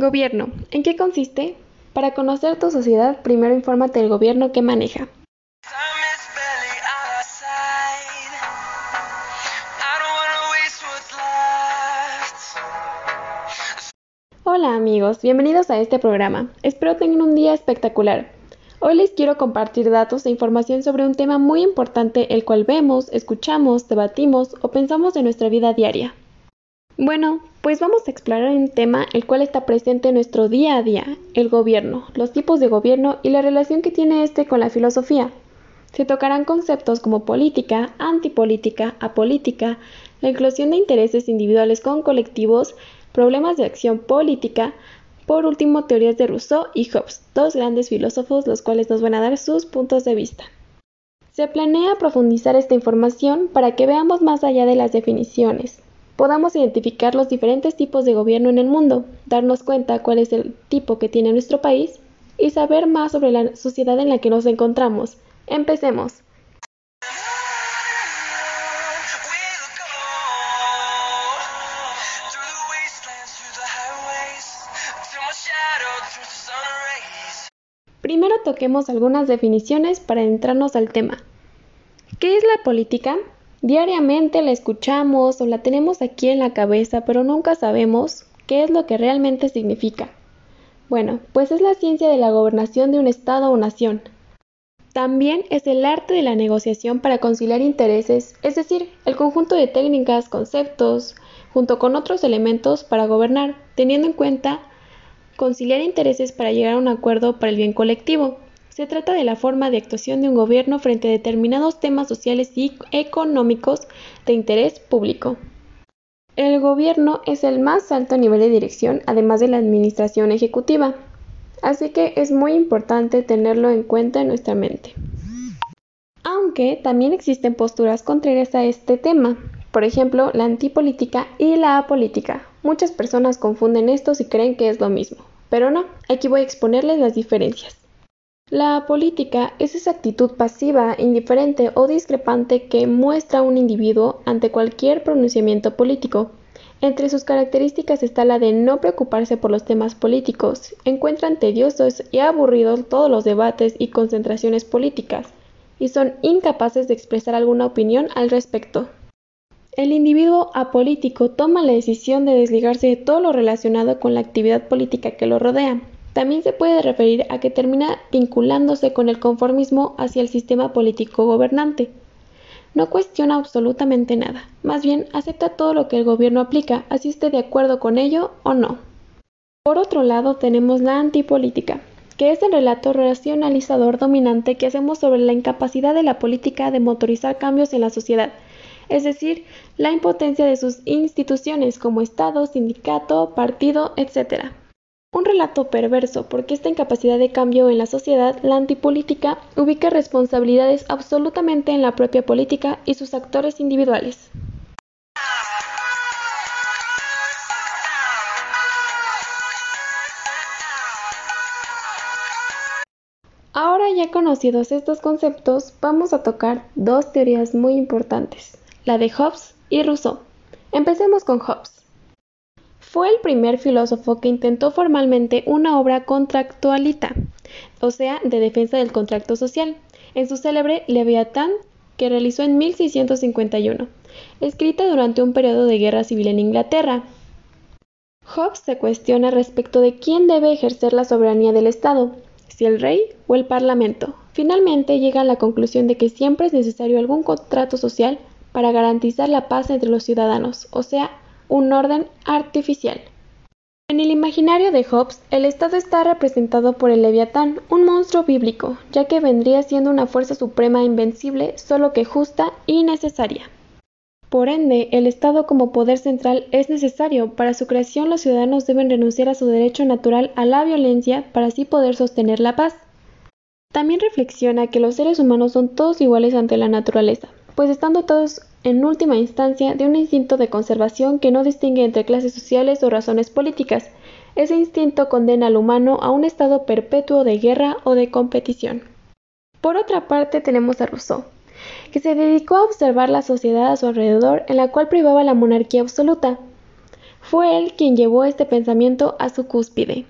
Gobierno. ¿En qué consiste? Para conocer tu sociedad, primero infórmate del gobierno que maneja. Hola amigos, bienvenidos a este programa. Espero tengan un día espectacular. Hoy les quiero compartir datos e información sobre un tema muy importante el cual vemos, escuchamos, debatimos o pensamos en nuestra vida diaria. Bueno, pues vamos a explorar un tema el cual está presente en nuestro día a día, el gobierno, los tipos de gobierno y la relación que tiene este con la filosofía. Se tocarán conceptos como política, antipolítica, apolítica, la inclusión de intereses individuales con colectivos, problemas de acción política, por último teorías de Rousseau y Hobbes, dos grandes filósofos los cuales nos van a dar sus puntos de vista. Se planea profundizar esta información para que veamos más allá de las definiciones, podamos identificar los diferentes tipos de gobierno en el mundo, darnos cuenta cuál es el tipo que tiene nuestro país y saber más sobre la sociedad en la que nos encontramos. Empecemos. Primero toquemos algunas definiciones para entrarnos al tema. ¿Qué es la política? Diariamente la escuchamos o la tenemos aquí en la cabeza, pero nunca sabemos qué es lo que realmente significa. Bueno, pues es la ciencia de la gobernación de un Estado o nación. También es el arte de la negociación para conciliar intereses, es decir, el conjunto de técnicas, conceptos, junto con otros elementos para gobernar, teniendo en cuenta conciliar intereses para llegar a un acuerdo para el bien colectivo. Se trata de la forma de actuación de un gobierno frente a determinados temas sociales y económicos de interés público. El gobierno es el más alto nivel de dirección, además de la administración ejecutiva, así que es muy importante tenerlo en cuenta en nuestra mente. Aunque también existen posturas contrarias a este tema, por ejemplo, la antipolítica y la apolítica. Muchas personas confunden estos y creen que es lo mismo, pero no, aquí voy a exponerles las diferencias. La política es esa actitud pasiva, indiferente o discrepante que muestra un individuo ante cualquier pronunciamiento político. Entre sus características está la de no preocuparse por los temas políticos, encuentran tediosos y aburridos todos los debates y concentraciones políticas, y son incapaces de expresar alguna opinión al respecto. El individuo apolítico toma la decisión de desligarse de todo lo relacionado con la actividad política que lo rodea, también se puede referir a que termina vinculándose con el conformismo hacia el sistema político gobernante. No cuestiona absolutamente nada, más bien acepta todo lo que el gobierno aplica, así esté de acuerdo con ello o no. Por otro lado tenemos la antipolítica, que es el relato racionalizador dominante que hacemos sobre la incapacidad de la política de motorizar cambios en la sociedad, es decir, la impotencia de sus instituciones como Estado, sindicato, partido, etc. Un relato perverso, porque esta incapacidad de cambio en la sociedad, la antipolítica, ubica responsabilidades absolutamente en la propia política y sus actores individuales. Ahora ya conocidos estos conceptos, vamos a tocar dos teorías muy importantes, la de Hobbes y Rousseau. Empecemos con Hobbes. Fue el primer filósofo que intentó formalmente una obra contractualita, o sea, de defensa del contrato social, en su célebre Leviatán, que realizó en 1651, escrita durante un periodo de guerra civil en Inglaterra. Hobbes se cuestiona respecto de quién debe ejercer la soberanía del Estado, si el rey o el parlamento. Finalmente llega a la conclusión de que siempre es necesario algún contrato social para garantizar la paz entre los ciudadanos, o sea, un orden artificial. En el imaginario de Hobbes, el Estado está representado por el Leviatán, un monstruo bíblico, ya que vendría siendo una fuerza suprema invencible, solo que justa y necesaria. Por ende, el Estado como poder central es necesario. Para su creación los ciudadanos deben renunciar a su derecho natural a la violencia para así poder sostener la paz. También reflexiona que los seres humanos son todos iguales ante la naturaleza, pues están dotados en última instancia, de un instinto de conservación que no distingue entre clases sociales o razones políticas. Ese instinto condena al humano a un estado perpetuo de guerra o de competición. Por otra parte tenemos a Rousseau, que se dedicó a observar la sociedad a su alrededor en la cual privaba la monarquía absoluta. Fue él quien llevó este pensamiento a su cúspide.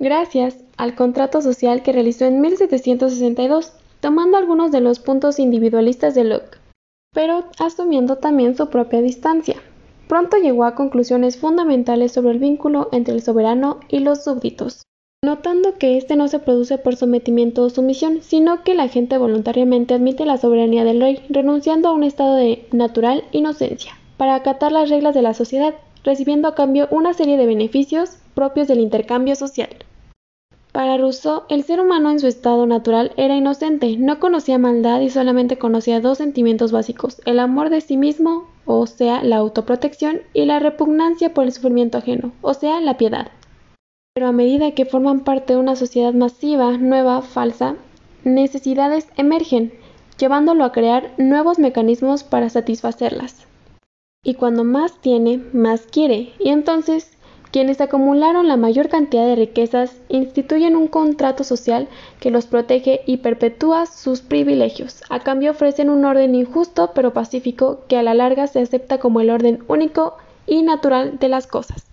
Gracias al contrato social que realizó en 1762, tomando algunos de los puntos individualistas de Locke, pero asumiendo también su propia distancia. Pronto llegó a conclusiones fundamentales sobre el vínculo entre el soberano y los súbditos, notando que éste no se produce por sometimiento o sumisión, sino que la gente voluntariamente admite la soberanía del rey, renunciando a un estado de natural inocencia, para acatar las reglas de la sociedad, recibiendo a cambio una serie de beneficios propios del intercambio social. Para Rousseau, el ser humano en su estado natural era inocente, no conocía maldad y solamente conocía dos sentimientos básicos, el amor de sí mismo, o sea, la autoprotección, y la repugnancia por el sufrimiento ajeno, o sea, la piedad. Pero a medida que forman parte de una sociedad masiva, nueva, falsa, necesidades emergen, llevándolo a crear nuevos mecanismos para satisfacerlas. Y cuando más tiene, más quiere, y entonces quienes acumularon la mayor cantidad de riquezas instituyen un contrato social que los protege y perpetúa sus privilegios. A cambio ofrecen un orden injusto pero pacífico que a la larga se acepta como el orden único y natural de las cosas.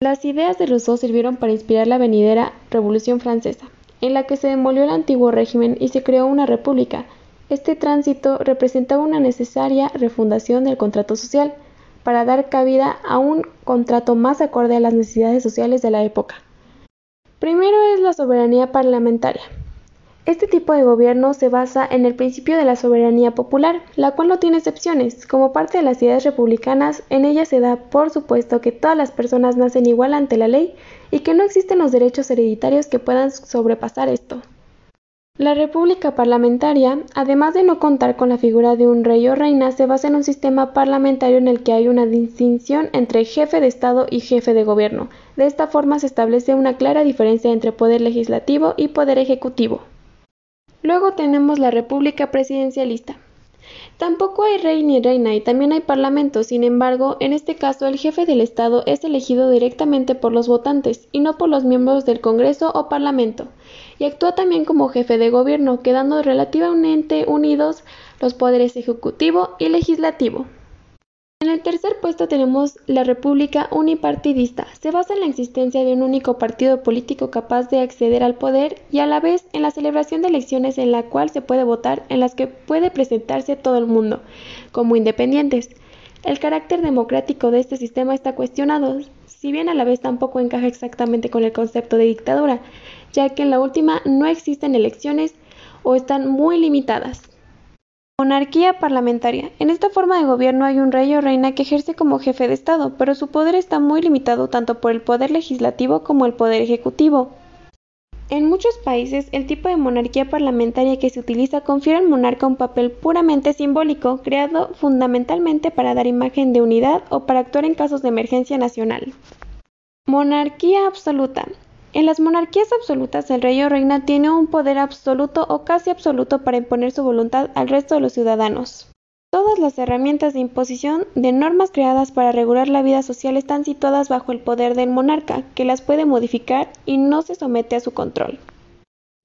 Las ideas de Rousseau sirvieron para inspirar la venidera Revolución Francesa, en la que se demolió el antiguo régimen y se creó una república. Este tránsito representaba una necesaria refundación del contrato social, para dar cabida a un contrato más acorde a las necesidades sociales de la época. Primero es la soberanía parlamentaria. Este tipo de gobierno se basa en el principio de la soberanía popular, la cual no tiene excepciones. Como parte de las ideas republicanas, en ella se da por supuesto que todas las personas nacen igual ante la ley y que no existen los derechos hereditarios que puedan sobrepasar esto. La república parlamentaria, además de no contar con la figura de un rey o reina, se basa en un sistema parlamentario en el que hay una distinción entre jefe de Estado y jefe de gobierno. De esta forma se establece una clara diferencia entre poder legislativo y poder ejecutivo. Luego tenemos la república presidencialista. Tampoco hay rey ni reina y también hay parlamento, sin embargo, en este caso el jefe del Estado es elegido directamente por los votantes y no por los miembros del Congreso o Parlamento, y actúa también como jefe de gobierno, quedando relativamente unidos los poderes ejecutivo y legislativo. En el tercer puesto tenemos la República unipartidista. Se basa en la existencia de un único partido político capaz de acceder al poder y a la vez en la celebración de elecciones en la cual se puede votar, en las que puede presentarse todo el mundo, como independientes. El carácter democrático de este sistema está cuestionado, si bien a la vez tampoco encaja exactamente con el concepto de dictadura, ya que en la última no existen elecciones o están muy limitadas. Monarquía parlamentaria. En esta forma de gobierno hay un rey o reina que ejerce como jefe de Estado, pero su poder está muy limitado tanto por el poder legislativo como el poder ejecutivo. En muchos países, el tipo de monarquía parlamentaria que se utiliza confiere al monarca un papel puramente simbólico, creado fundamentalmente para dar imagen de unidad o para actuar en casos de emergencia nacional. Monarquía absoluta. En las monarquías absolutas el rey o reina tiene un poder absoluto o casi absoluto para imponer su voluntad al resto de los ciudadanos. Todas las herramientas de imposición de normas creadas para regular la vida social están situadas bajo el poder del monarca, que las puede modificar y no se somete a su control.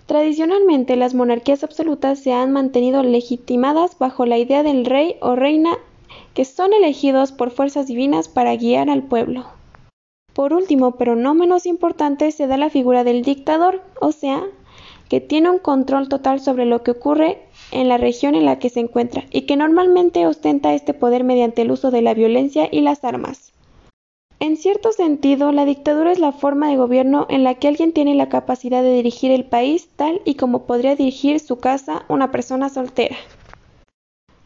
Tradicionalmente las monarquías absolutas se han mantenido legitimadas bajo la idea del rey o reina que son elegidos por fuerzas divinas para guiar al pueblo. Por último, pero no menos importante, se da la figura del dictador, o sea, que tiene un control total sobre lo que ocurre en la región en la que se encuentra y que normalmente ostenta este poder mediante el uso de la violencia y las armas. En cierto sentido, la dictadura es la forma de gobierno en la que alguien tiene la capacidad de dirigir el país tal y como podría dirigir su casa una persona soltera.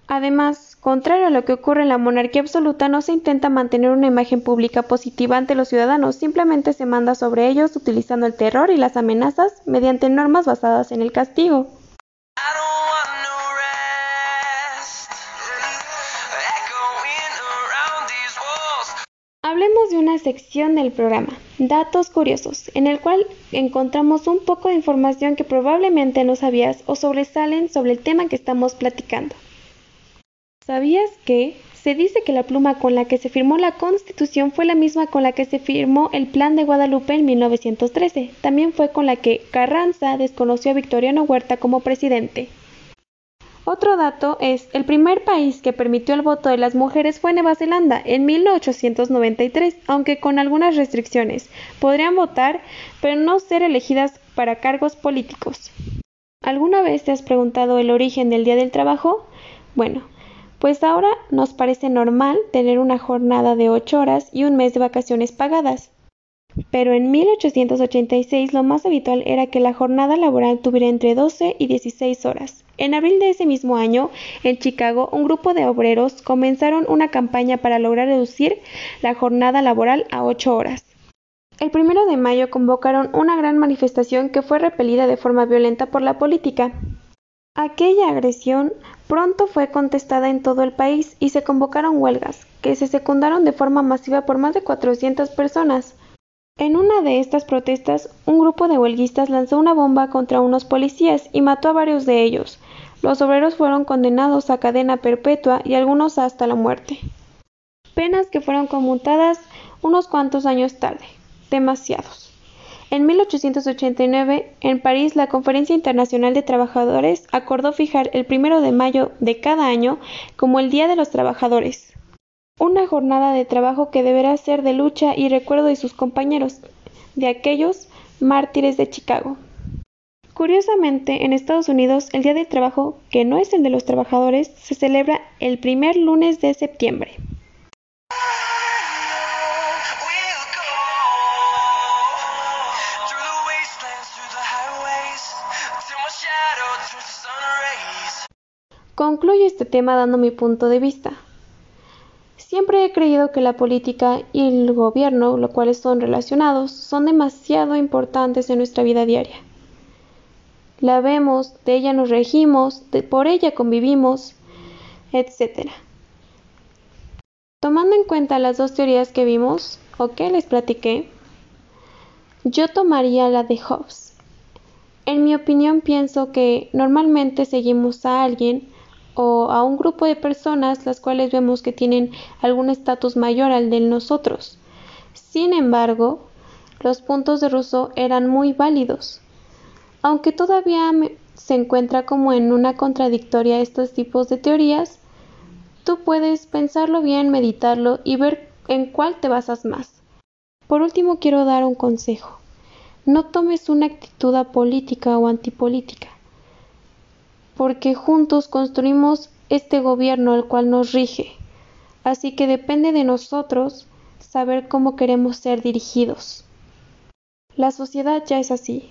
Además, contrario a lo que ocurre en la monarquía absoluta, no se intenta mantener una imagen pública positiva ante los ciudadanos, simplemente se manda sobre ellos utilizando el terror y las amenazas mediante normas basadas en el castigo. Hablemos de una sección del programa, Datos Curiosos, en el cual encontramos un poco de información que probablemente no sabías o sobresalen sobre el tema que estamos platicando. ¿Sabías que? Se dice que la pluma con la que se firmó la Constitución fue la misma con la que se firmó el Plan de Guadalupe en 1913. También fue con la que Carranza desconoció a Victoriano Huerta como presidente. Otro dato es, el primer país que permitió el voto de las mujeres fue Nueva Zelanda en 1893, aunque con algunas restricciones. Podrían votar, pero no ser elegidas para cargos políticos. ¿Alguna vez te has preguntado el origen del Día del Trabajo? Bueno, pues ahora nos parece normal tener una jornada de 8 horas y un mes de vacaciones pagadas. Pero en 1886 lo más habitual era que la jornada laboral tuviera entre 12 y 16 horas. En abril de ese mismo año, en Chicago, un grupo de obreros comenzaron una campaña para lograr reducir la jornada laboral a 8 horas. El primero de mayo convocaron una gran manifestación que fue repelida de forma violenta por la política. Aquella agresión pronto fue contestada en todo el país y se convocaron huelgas, que se secundaron de forma masiva por más de 400 personas. En una de estas protestas, un grupo de huelguistas lanzó una bomba contra unos policías y mató a varios de ellos. Los obreros fueron condenados a cadena perpetua y algunos hasta la muerte. Penas que fueron conmutadas unos cuantos años tarde. Demasiados. En 1889, en París, la Conferencia Internacional de Trabajadores acordó fijar el primero de mayo de cada año como el Día de los Trabajadores. Una jornada de trabajo que deberá ser de lucha y recuerdo de sus compañeros, de aquellos mártires de Chicago. Curiosamente, en Estados Unidos, el Día del Trabajo, que no es el de los trabajadores, se celebra el primer lunes de septiembre. Concluyo este tema dando mi punto de vista. Siempre he creído que la política y el gobierno, lo cuales son relacionados, son demasiado importantes en nuestra vida diaria. La vemos, de ella nos regimos, por ella convivimos, etc. Tomando en cuenta las dos teorías que vimos o que les platiqué, yo tomaría la de Hobbes. En mi opinión pienso que normalmente seguimos a alguien o a un grupo de personas las cuales vemos que tienen algún estatus mayor al de nosotros. Sin embargo, los puntos de Rousseau eran muy válidos. Aunque todavía se encuentra como en una contradictoria estos tipos de teorías, tú puedes pensarlo bien, meditarlo y ver en cuál te basas más. Por último, quiero dar un consejo. No tomes una actitud apolítica o antipolítica porque juntos construimos este gobierno el cual nos rige. Así que depende de nosotros saber cómo queremos ser dirigidos. La sociedad ya es así.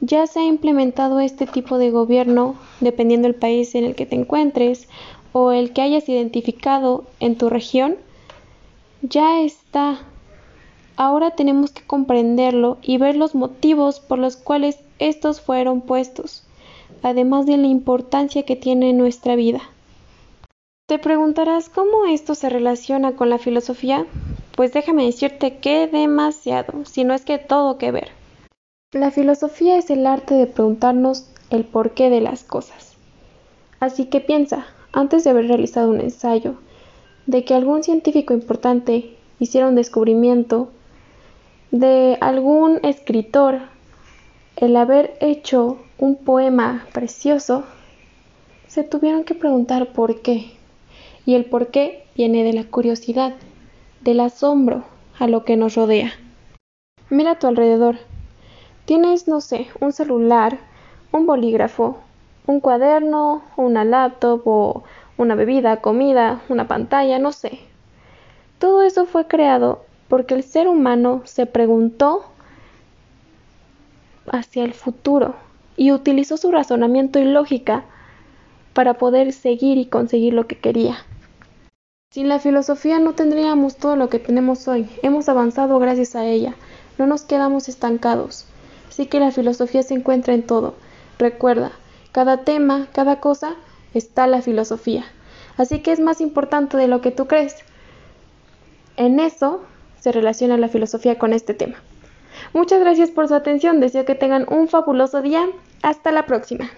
Ya se ha implementado este tipo de gobierno dependiendo del país en el que te encuentres o el que hayas identificado en tu región. Ya está. Ahora tenemos que comprenderlo y ver los motivos por los cuales estos fueron puestos además de la importancia que tiene en nuestra vida. Te preguntarás cómo esto se relaciona con la filosofía. Pues déjame decirte que demasiado, si no es que todo que ver. La filosofía es el arte de preguntarnos el porqué de las cosas. Así que piensa, antes de haber realizado un ensayo, de que algún científico importante hiciera un descubrimiento, de algún escritor, el haber hecho un poema precioso, se tuvieron que preguntar por qué. Y el por qué viene de la curiosidad, del asombro a lo que nos rodea. Mira a tu alrededor. Tienes, no sé, un celular, un bolígrafo, un cuaderno, una laptop o una bebida, comida, una pantalla, no sé. Todo eso fue creado porque el ser humano se preguntó hacia el futuro, y utilizó su razonamiento y lógica para poder seguir y conseguir lo que quería. Sin la filosofía no tendríamos todo lo que tenemos hoy. Hemos avanzado gracias a ella. No nos quedamos estancados. Así que la filosofía se encuentra en todo. Recuerda, cada tema, cada cosa, está la filosofía. Así que es más importante de lo que tú crees. En eso se relaciona la filosofía con este tema. Muchas gracias por su atención. Deseo que tengan un fabuloso día hasta la próxima.